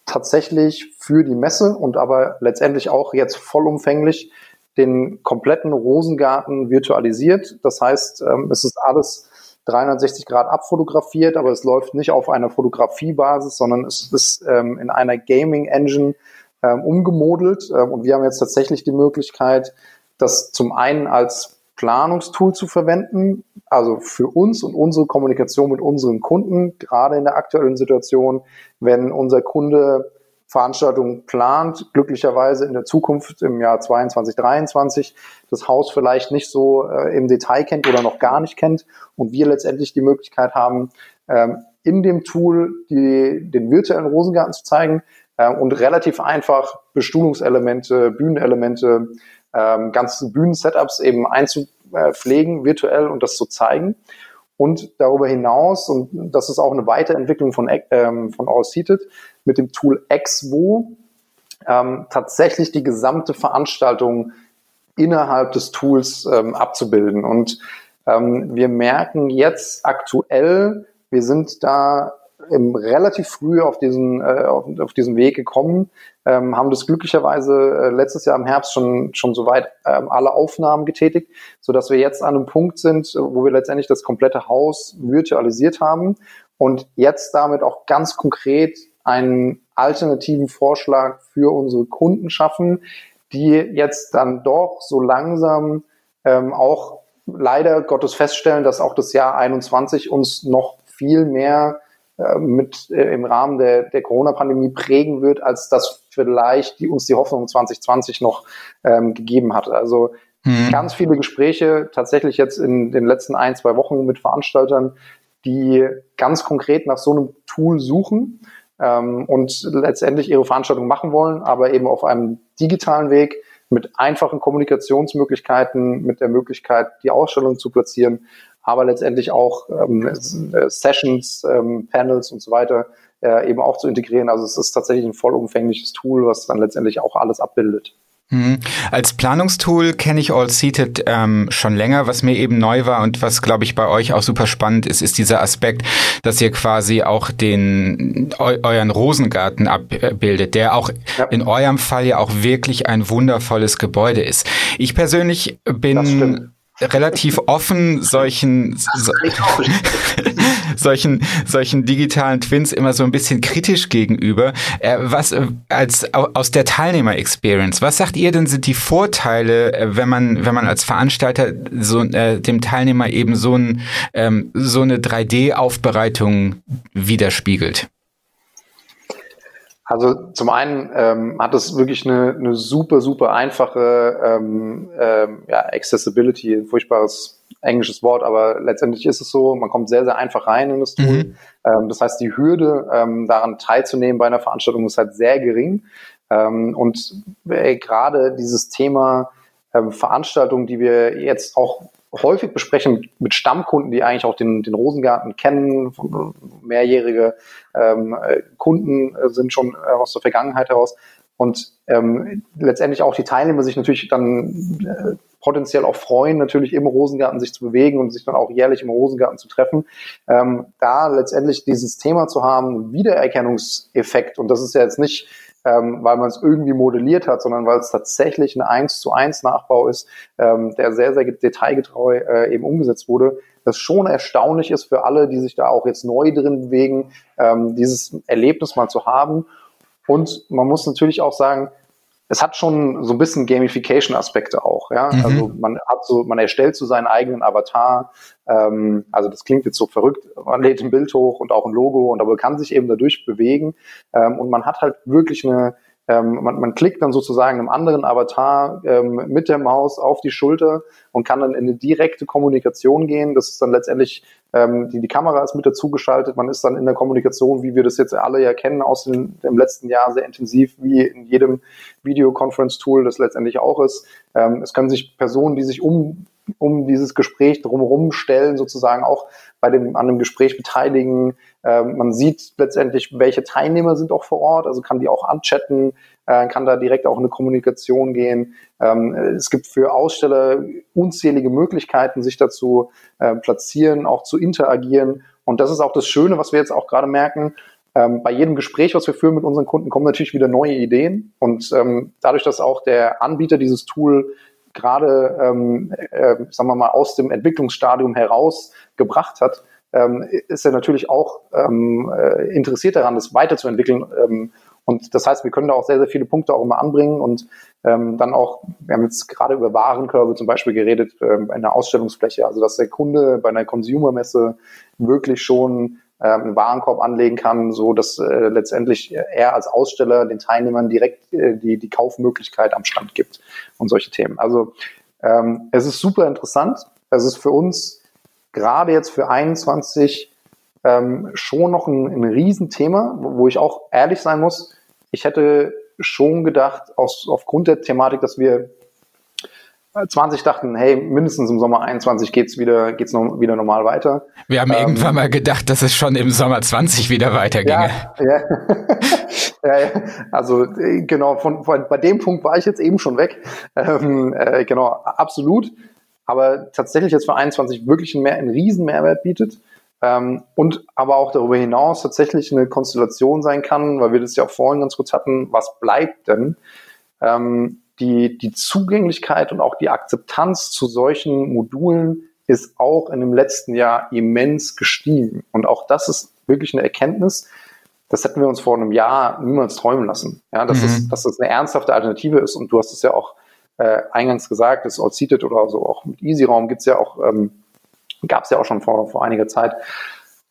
S4: tatsächlich für die Messe und aber letztendlich auch jetzt vollumfänglich den kompletten Rosengarten virtualisiert. Das heißt, ähm, es ist alles 360 Grad abfotografiert, aber es läuft nicht auf einer Fotografiebasis, sondern es ist ähm, in einer Gaming Engine ähm, umgemodelt. Ähm, und wir haben jetzt tatsächlich die Möglichkeit, das zum einen als Planungstool zu verwenden, also für uns und unsere Kommunikation mit unseren Kunden, gerade in der aktuellen Situation, wenn unser Kunde Veranstaltungen plant, glücklicherweise in der Zukunft im Jahr 22, 23 das Haus vielleicht nicht so äh, im Detail kennt oder noch gar nicht kennt und wir letztendlich die Möglichkeit haben, ähm, in dem Tool die, den virtuellen Rosengarten zu zeigen äh, und relativ einfach Bestuhlungselemente, Bühnenelemente, ähm, ganze Bühnensetups eben einzupflegen virtuell und das zu zeigen. Und darüber hinaus, und das ist auch eine Weiterentwicklung von, ähm, von All Seated, mit dem Tool Exvo ähm, tatsächlich die gesamte Veranstaltung innerhalb des Tools ähm, abzubilden. Und ähm, wir merken jetzt aktuell, wir sind da im, relativ früh auf diesen, äh, auf, auf diesen Weg gekommen, ähm, haben das glücklicherweise äh, letztes Jahr im Herbst schon, schon soweit ähm, alle Aufnahmen getätigt, so dass wir jetzt an einem Punkt sind, wo wir letztendlich das komplette Haus virtualisiert haben und jetzt damit auch ganz konkret einen alternativen Vorschlag für unsere Kunden schaffen, die jetzt dann doch so langsam ähm, auch leider Gottes feststellen, dass auch das Jahr 21 uns noch viel mehr mit äh, im Rahmen der, der Corona-Pandemie prägen wird, als das vielleicht die, uns die Hoffnung 2020 noch ähm, gegeben hat. Also mhm. ganz viele Gespräche tatsächlich jetzt in den letzten ein, zwei Wochen mit Veranstaltern, die ganz konkret nach so einem Tool suchen ähm, und letztendlich ihre Veranstaltung machen wollen, aber eben auf einem digitalen Weg mit einfachen Kommunikationsmöglichkeiten, mit der Möglichkeit, die Ausstellung zu platzieren aber letztendlich auch ähm, äh, Sessions, ähm, Panels und so weiter äh, eben auch zu integrieren. Also es ist tatsächlich ein vollumfängliches Tool, was dann letztendlich auch alles abbildet.
S1: Mhm. Als Planungstool kenne ich All Seated ähm, schon länger. Was mir eben neu war und was, glaube ich, bei euch auch super spannend ist, ist dieser Aspekt, dass ihr quasi auch den eu euren Rosengarten abbildet, der auch ja. in eurem Fall ja auch wirklich ein wundervolles Gebäude ist. Ich persönlich bin relativ offen solchen so, solchen solchen digitalen Twins immer so ein bisschen kritisch gegenüber. Äh, was äh, als aus der Teilnehmer-Experience, was sagt ihr denn sind die Vorteile, äh, wenn man wenn man als Veranstalter so äh, dem Teilnehmer eben so ein ähm, so eine 3D-Aufbereitung widerspiegelt?
S4: Also zum einen ähm, hat es wirklich eine, eine super, super einfache ähm, ähm, ja, Accessibility, ein furchtbares englisches Wort, aber letztendlich ist es so, man kommt sehr, sehr einfach rein in das Tool. Mhm. Ähm, das heißt, die Hürde, ähm, daran teilzunehmen bei einer Veranstaltung ist halt sehr gering. Ähm, und äh, gerade dieses Thema ähm, Veranstaltungen, die wir jetzt auch häufig besprechen mit Stammkunden, die eigentlich auch den, den Rosengarten kennen, mehrjährige ähm, Kunden sind schon äh, aus der Vergangenheit heraus. Und ähm, letztendlich auch die Teilnehmer sich natürlich dann äh, potenziell auch freuen, natürlich im Rosengarten sich zu bewegen und sich dann auch jährlich im Rosengarten zu treffen. Ähm, da letztendlich dieses Thema zu haben, Wiedererkennungseffekt, und das ist ja jetzt nicht ähm, weil man es irgendwie modelliert hat, sondern weil es tatsächlich ein 1 zu 1 Nachbau ist, ähm, der sehr, sehr detailgetreu äh, eben umgesetzt wurde, das schon erstaunlich ist für alle, die sich da auch jetzt neu drin bewegen, ähm, dieses Erlebnis mal zu haben. Und man muss natürlich auch sagen, es hat schon so ein bisschen Gamification-Aspekte auch. Ja? Mhm. Also man hat so, man erstellt so seinen eigenen Avatar. Ähm, also das klingt jetzt so verrückt. Man lädt ein Bild hoch und auch ein Logo und aber kann sich eben dadurch bewegen. Ähm, und man hat halt wirklich eine ähm, man, man klickt dann sozusagen einem anderen Avatar ähm, mit der Maus auf die Schulter und kann dann in eine direkte Kommunikation gehen. Das ist dann letztendlich, ähm, die, die Kamera ist mit dazugeschaltet. Man ist dann in der Kommunikation, wie wir das jetzt alle ja kennen aus dem, dem letzten Jahr, sehr intensiv, wie in jedem Videoconference-Tool das letztendlich auch ist. Ähm, es können sich Personen, die sich um um dieses Gespräch drumherum stellen, sozusagen auch bei dem, an dem Gespräch beteiligen. Ähm, man sieht letztendlich, welche Teilnehmer sind auch vor Ort, also kann die auch anchatten, äh, kann da direkt auch in eine Kommunikation gehen. Ähm, es gibt für Aussteller unzählige Möglichkeiten, sich dazu äh, platzieren, auch zu interagieren. Und das ist auch das Schöne, was wir jetzt auch gerade merken. Ähm, bei jedem Gespräch, was wir führen mit unseren Kunden, kommen natürlich wieder neue Ideen. Und ähm, dadurch, dass auch der Anbieter dieses Tool gerade, ähm, äh, sagen wir mal, aus dem Entwicklungsstadium heraus gebracht hat, ähm, ist er natürlich auch ähm, äh, interessiert daran, das weiterzuentwickeln. Ähm, und das heißt, wir können da auch sehr, sehr viele Punkte auch immer anbringen und ähm, dann auch, wir haben jetzt gerade über Warenkörbe zum Beispiel geredet, ähm, bei einer Ausstellungsfläche, also dass der Kunde bei einer Consumer-Messe wirklich schon ähm, einen Warenkorb anlegen kann, so dass äh, letztendlich er als Aussteller den Teilnehmern direkt äh, die, die Kaufmöglichkeit am Stand gibt und solche Themen. Also ähm, es ist super interessant. Es ist für uns gerade jetzt für 21 ähm, schon noch ein, ein Riesenthema, wo ich auch ehrlich sein muss. Ich hätte schon gedacht, aus, aufgrund der Thematik, dass wir 20 dachten, hey, mindestens im Sommer 21 geht's wieder, geht's noch, wieder normal weiter.
S1: Wir haben ähm, irgendwann mal gedacht, dass es schon im Sommer 20 wieder weiterginge.
S4: Ja, ja. ja, ja. Also äh, genau, von, von, bei dem Punkt war ich jetzt eben schon weg. Ähm, äh, genau, absolut. Aber tatsächlich jetzt für 21 wirklich ein, mehr, einen riesen Mehrwert bietet. Ähm, und aber auch darüber hinaus tatsächlich eine Konstellation sein kann, weil wir das ja auch vorhin ganz kurz hatten, was bleibt denn? Ähm, die, die Zugänglichkeit und auch die Akzeptanz zu solchen Modulen ist auch in dem letzten Jahr immens gestiegen. Und auch das ist wirklich eine Erkenntnis. Das hätten wir uns vor einem Jahr niemals träumen lassen. Ja, dass, mhm. es, dass es eine ernsthafte Alternative ist. Und du hast es ja auch äh, eingangs gesagt, das All-Seated oder so auch mit Easy-Raum gibt's ja auch, ähm, gab es ja auch schon vor, vor einiger Zeit.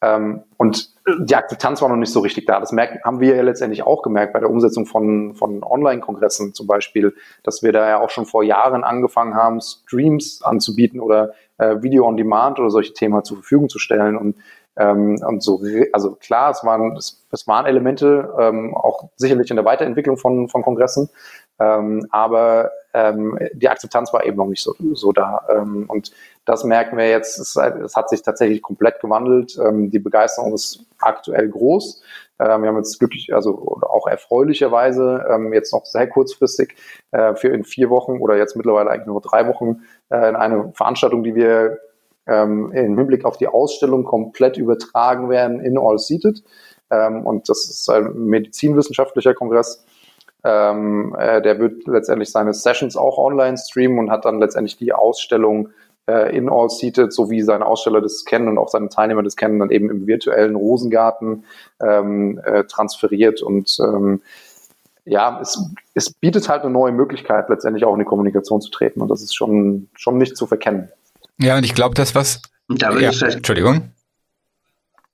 S4: Ähm, und die Akzeptanz war noch nicht so richtig da. Das merken, haben wir ja letztendlich auch gemerkt bei der Umsetzung von, von Online-Kongressen zum Beispiel, dass wir da ja auch schon vor Jahren angefangen haben, Streams anzubieten oder äh, Video on Demand oder solche Themen zur Verfügung zu stellen. Und, ähm, und so, also klar, es waren, es, es waren Elemente, ähm, auch sicherlich in der Weiterentwicklung von, von Kongressen, ähm, aber ähm, die Akzeptanz war eben noch nicht so, so da. Ähm, und das merken wir jetzt, es, es hat sich tatsächlich komplett gewandelt. Ähm, die Begeisterung ist aktuell groß. Ähm, wir haben jetzt glücklich, also auch erfreulicherweise ähm, jetzt noch sehr kurzfristig äh, für in vier Wochen oder jetzt mittlerweile eigentlich nur drei Wochen äh, in eine Veranstaltung, die wir ähm, im Hinblick auf die Ausstellung komplett übertragen werden in All Seated. Ähm, und das ist ein medizinwissenschaftlicher Kongress. Ähm, äh, der wird letztendlich seine Sessions auch online streamen und hat dann letztendlich die Ausstellung äh, in All Seated, so wie seine Aussteller das kennen und auch seine Teilnehmer das kennen, dann eben im virtuellen Rosengarten ähm, äh, transferiert und ähm, ja, es, es bietet halt eine neue Möglichkeit, letztendlich auch in die Kommunikation zu treten und das ist schon, schon nicht zu verkennen.
S1: Ja, und ich glaube, das was.
S3: Da ja, Entschuldigung.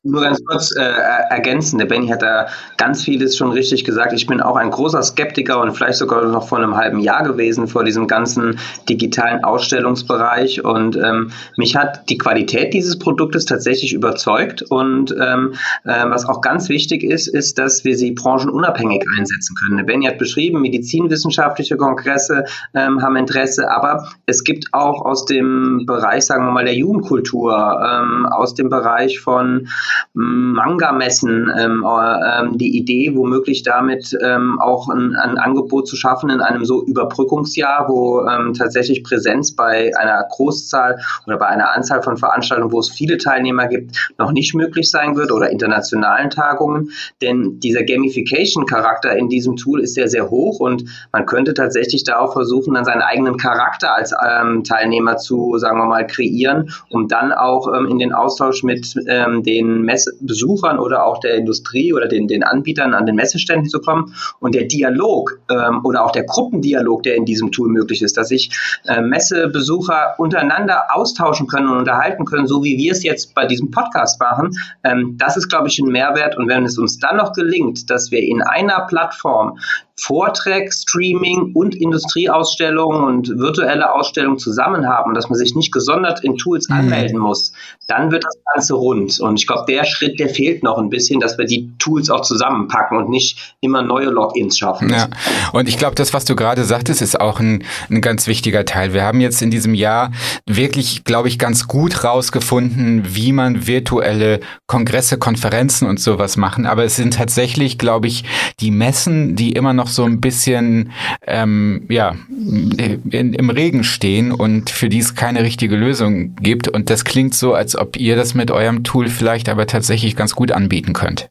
S3: Nur ganz kurz äh, ergänzen. Der Benny hat da ganz vieles schon richtig gesagt. Ich bin auch ein großer Skeptiker und vielleicht sogar noch vor einem halben Jahr gewesen vor diesem ganzen digitalen Ausstellungsbereich. Und ähm, mich hat die Qualität dieses Produktes tatsächlich überzeugt. Und ähm, äh, was auch ganz wichtig ist, ist, dass wir sie branchenunabhängig einsetzen können. Der Benny hat beschrieben, medizinwissenschaftliche Kongresse ähm, haben Interesse, aber es gibt auch aus dem Bereich, sagen wir mal, der Jugendkultur, ähm, aus dem Bereich von Manga-Messen ähm, äh, die Idee, womöglich damit ähm, auch ein, ein, Angebot zu schaffen in einem so Überbrückungsjahr, wo ähm, tatsächlich Präsenz bei einer Großzahl oder bei einer Anzahl von Veranstaltungen, wo es viele Teilnehmer gibt, noch nicht möglich sein wird oder internationalen Tagungen. Denn dieser Gamification-Charakter in diesem Tool ist sehr, sehr hoch und man könnte tatsächlich da auch versuchen, dann seinen eigenen Charakter als ähm, Teilnehmer zu, sagen wir mal, kreieren, um dann auch ähm, in den Austausch mit ähm, Messebesuchern oder auch der Industrie oder den, den Anbietern an den Messeständen zu kommen. Und der Dialog ähm, oder auch der Gruppendialog, der in diesem Tool möglich ist, dass sich äh, Messebesucher untereinander austauschen können und unterhalten können, so wie wir es jetzt bei diesem Podcast machen, ähm, das ist, glaube ich, ein Mehrwert. Und wenn es uns dann noch gelingt, dass wir in einer Plattform Vorträge, Streaming und Industrieausstellungen und virtuelle Ausstellungen zusammen haben, dass man sich nicht gesondert in Tools mhm. anmelden muss, dann wird das Ganze rund. Und ich glaube, der Schritt, der fehlt noch ein bisschen, dass wir die Tools auch zusammenpacken und nicht immer neue Logins schaffen.
S1: Ja. Und ich glaube, das, was du gerade sagtest, ist auch ein, ein ganz wichtiger Teil. Wir haben jetzt in diesem Jahr wirklich, glaube ich, ganz gut rausgefunden, wie man virtuelle Kongresse, Konferenzen und sowas machen. Aber es sind tatsächlich, glaube ich, die Messen, die immer noch noch so ein bisschen ähm, ja, in, im Regen stehen und für die es keine richtige Lösung gibt. Und das klingt so, als ob ihr das mit eurem Tool vielleicht aber tatsächlich ganz gut anbieten könnt.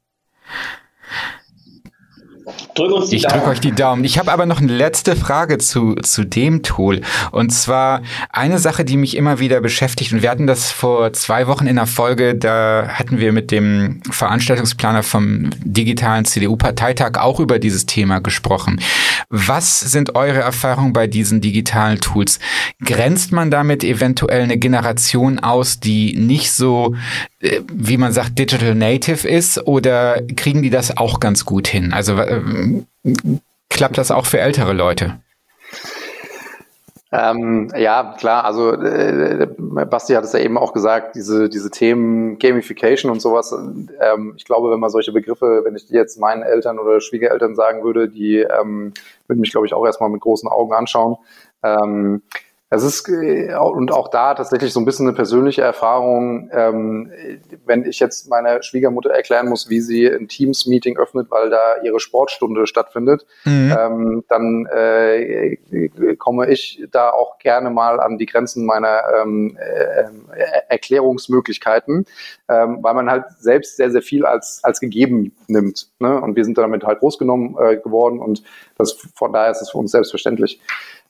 S1: Drück uns die ich drücke euch die Daumen. Ich habe aber noch eine letzte Frage zu, zu dem Tool. Und zwar eine Sache, die mich immer wieder beschäftigt. Und wir hatten das vor zwei Wochen in der Folge. Da hatten wir mit dem Veranstaltungsplaner vom digitalen CDU-Parteitag auch über dieses Thema gesprochen. Was sind eure Erfahrungen bei diesen digitalen Tools? Grenzt man damit eventuell eine Generation aus, die nicht so, wie man sagt, digital native ist? Oder kriegen die das auch ganz gut hin? Also äh, klappt das auch für ältere Leute?
S4: Ähm, ja, klar, also äh, Basti hat es ja eben auch gesagt, diese, diese Themen Gamification und sowas, ähm, ich glaube, wenn man solche Begriffe, wenn ich die jetzt meinen Eltern oder Schwiegereltern sagen würde, die ähm, würden mich, glaube ich, auch erstmal mit großen Augen anschauen. Ähm, es ist äh, und auch da tatsächlich so ein bisschen eine persönliche Erfahrung, ähm, wenn ich jetzt meiner Schwiegermutter erklären muss, wie sie ein Teams-Meeting öffnet, weil da ihre Sportstunde stattfindet, mhm. ähm, dann äh, komme ich da auch gerne mal an die Grenzen meiner ähm, äh, Erklärungsmöglichkeiten, ähm, weil man halt selbst sehr, sehr viel als, als gegeben nimmt. Ne? Und wir sind damit halt großgenommen äh, geworden und das, von daher ist es für uns selbstverständlich.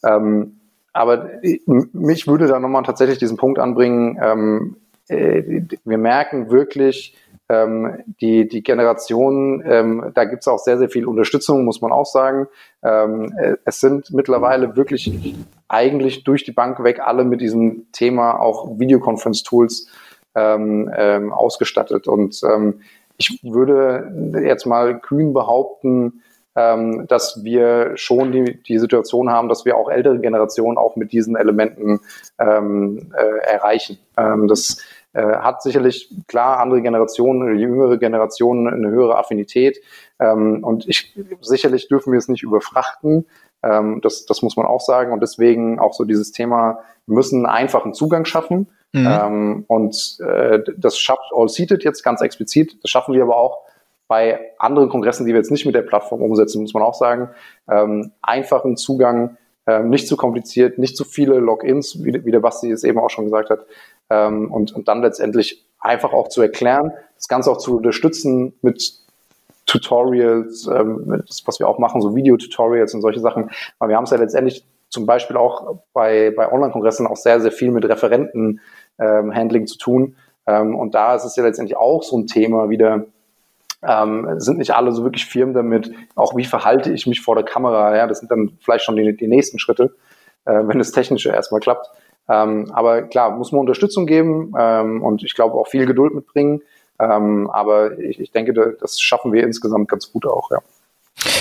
S4: Ähm, aber mich würde da nochmal tatsächlich diesen Punkt anbringen, ähm, äh, wir merken wirklich, ähm, die, die Generation, ähm, da gibt es auch sehr, sehr viel Unterstützung, muss man auch sagen. Ähm, äh, es sind mittlerweile wirklich eigentlich durch die Bank weg alle mit diesem Thema auch Videoconference-Tools ähm, ähm, ausgestattet. Und ähm, ich würde jetzt mal kühn behaupten, ähm, dass wir schon die, die Situation haben, dass wir auch ältere Generationen auch mit diesen Elementen ähm, äh, erreichen. Ähm, das äh, hat sicherlich klar andere Generationen, jüngere Generationen eine höhere Affinität. Ähm, und ich, sicherlich dürfen wir es nicht überfrachten. Ähm, das, das muss man auch sagen. Und deswegen auch so dieses Thema, wir müssen einen einfachen Zugang schaffen. Mhm. Ähm, und äh, das schafft All Seated jetzt ganz explizit. Das schaffen wir aber auch bei anderen Kongressen, die wir jetzt nicht mit der Plattform umsetzen, muss man auch sagen, ähm, einfachen Zugang, ähm, nicht zu kompliziert, nicht zu viele Logins, wie, wie der Basti es eben auch schon gesagt hat, ähm, und, und dann letztendlich einfach auch zu erklären, das Ganze auch zu unterstützen mit Tutorials, ähm, das, was wir auch machen, so Video-Tutorials und solche Sachen. Aber wir haben es ja letztendlich zum Beispiel auch bei, bei Online-Kongressen auch sehr, sehr viel mit Referenten-Handling ähm, zu tun. Ähm, und da ist es ja letztendlich auch so ein Thema wieder, ähm, sind nicht alle so wirklich firm damit, auch wie verhalte ich mich vor der Kamera, ja, das sind dann vielleicht schon die, die nächsten Schritte, äh, wenn das Technische erstmal klappt. Ähm, aber klar, muss man Unterstützung geben ähm, und ich glaube auch viel Geduld mitbringen. Ähm, aber ich, ich denke, das schaffen wir insgesamt ganz gut auch, ja.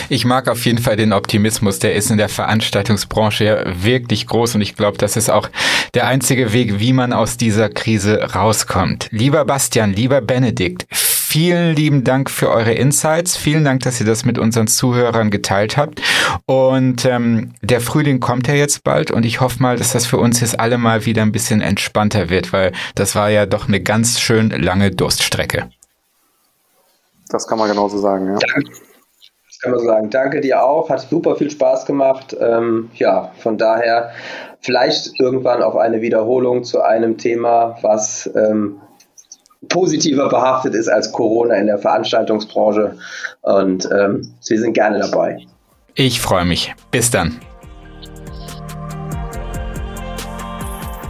S1: Ich mag auf jeden Fall den Optimismus, der ist in der Veranstaltungsbranche ja wirklich groß und ich glaube, das ist auch der einzige Weg, wie man aus dieser Krise rauskommt. Lieber Bastian, lieber Benedikt, vielen lieben Dank für eure Insights. Vielen Dank, dass ihr das mit unseren Zuhörern geteilt habt. Und ähm, der Frühling kommt ja jetzt bald und ich hoffe mal, dass das für uns jetzt alle mal wieder ein bisschen entspannter wird, weil das war ja doch eine ganz schön lange Durststrecke.
S4: Das kann man genauso sagen, ja.
S3: Danke. Das kann man so sagen. Danke dir auch. Hat super viel Spaß gemacht. Ähm, ja, von daher vielleicht irgendwann auf eine Wiederholung zu einem Thema, was ähm, positiver behaftet ist als Corona in der Veranstaltungsbranche. Und ähm, Sie sind gerne dabei.
S1: Ich freue mich. Bis dann.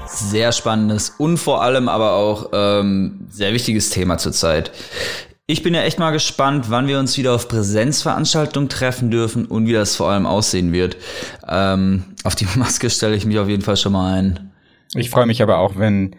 S2: Sehr spannendes und vor allem aber auch ähm, sehr wichtiges Thema zurzeit. Ich bin ja echt mal gespannt, wann wir uns wieder auf Präsenzveranstaltungen treffen dürfen und wie das vor allem aussehen wird. Ähm, auf die Maske stelle ich mich auf jeden Fall schon mal ein.
S1: Ich freue mich aber auch, wenn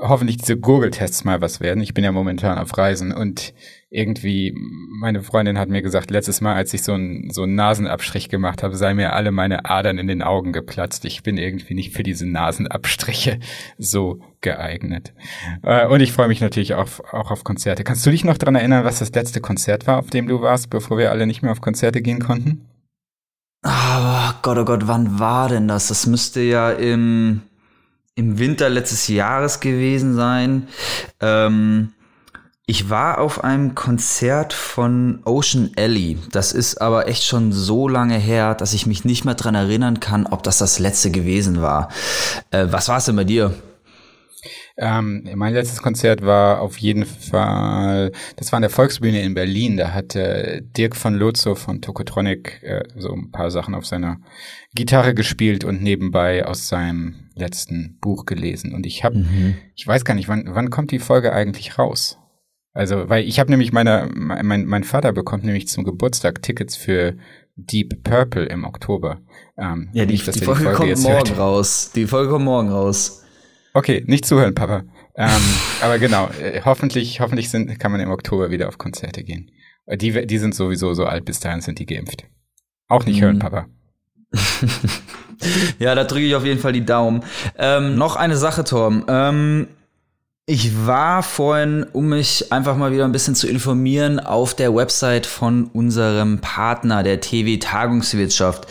S1: hoffentlich diese Gurgeltests mal was werden. Ich bin ja momentan auf Reisen und irgendwie, meine Freundin hat mir gesagt, letztes Mal, als ich so einen so einen Nasenabstrich gemacht habe, sei mir alle meine Adern in den Augen geplatzt. Ich bin irgendwie nicht für diese Nasenabstriche so geeignet. Äh, und ich freue mich natürlich auch, auch auf Konzerte. Kannst du dich noch dran erinnern, was das letzte Konzert war, auf dem du warst, bevor wir alle nicht mehr auf Konzerte gehen konnten?
S2: Oh Gott, oh Gott, wann war denn das? Das müsste ja im im Winter letztes Jahres gewesen sein. Ähm, ich war auf einem Konzert von Ocean Alley. Das ist aber echt schon so lange her, dass ich mich nicht mehr dran erinnern kann, ob das das letzte gewesen war. Äh, was war es denn bei dir?
S1: Ähm, mein letztes Konzert war auf jeden Fall, das war an der Volksbühne in Berlin. Da hat äh, Dirk von Lozo von Tokotronic äh, so ein paar Sachen auf seiner Gitarre gespielt und nebenbei aus seinem letzten Buch gelesen. Und ich habe, mhm. ich weiß gar nicht, wann, wann kommt die Folge eigentlich raus? Also, weil ich habe nämlich meine, mein, mein Vater bekommt nämlich zum Geburtstag Tickets für Deep Purple im Oktober.
S2: Ähm, ja, die, nicht, die, Folge, die Folge kommt morgen hört. raus. Die Folge kommt morgen raus.
S1: Okay, nicht zuhören, Papa. Ähm, aber genau, äh, hoffentlich, hoffentlich sind, kann man im Oktober wieder auf Konzerte gehen. Die, die sind sowieso so alt, bis dahin sind die geimpft. Auch nicht mhm. hören, Papa.
S2: ja, da drücke ich auf jeden Fall die Daumen. Ähm, noch eine Sache, Tom. Ähm, ich war vorhin, um mich einfach mal wieder ein bisschen zu informieren, auf der Website von unserem Partner, der TV Tagungswirtschaft.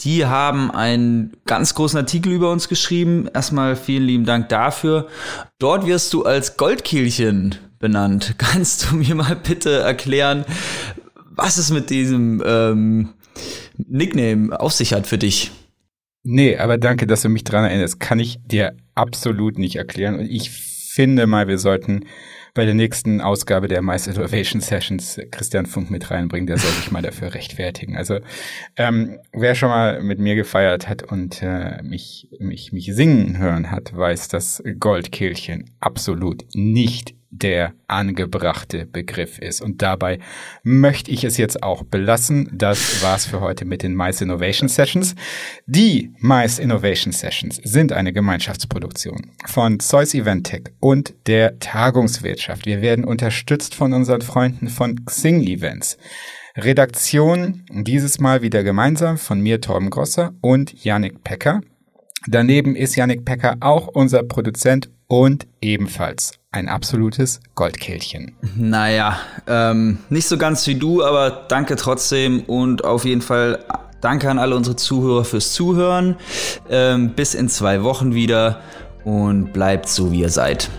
S2: Die haben einen ganz großen Artikel über uns geschrieben. Erstmal vielen lieben Dank dafür. Dort wirst du als Goldkehlchen benannt. Kannst du mir mal bitte erklären, was es mit diesem ähm, Nickname auf sich hat für dich?
S1: Nee, aber danke, dass du mich dran erinnerst. Kann ich dir absolut nicht erklären. Und ich finde mal, wir sollten bei der nächsten Ausgabe der Mice Innovation Sessions Christian Funk mit reinbringen. Der soll sich mal dafür rechtfertigen. Also ähm, wer schon mal mit mir gefeiert hat und äh, mich, mich, mich singen hören hat, weiß, dass Goldkehlchen absolut nicht der angebrachte Begriff ist. Und dabei möchte ich es jetzt auch belassen. Das war's für heute mit den Mice Innovation Sessions. Die Mice Innovation Sessions sind eine Gemeinschaftsproduktion von Zeus Event Tech und der Tagungswirtschaft. Wir werden unterstützt von unseren Freunden von Xing Events. Redaktion dieses Mal wieder gemeinsam von mir, Torben Grosser und Yannick Pecker. Daneben ist Yannick Pecker auch unser Produzent und ebenfalls ein absolutes Goldkehlchen.
S2: Naja, ähm, nicht so ganz wie du, aber danke trotzdem und auf jeden Fall danke an alle unsere Zuhörer fürs Zuhören. Ähm, bis in zwei Wochen wieder und bleibt so, wie ihr seid.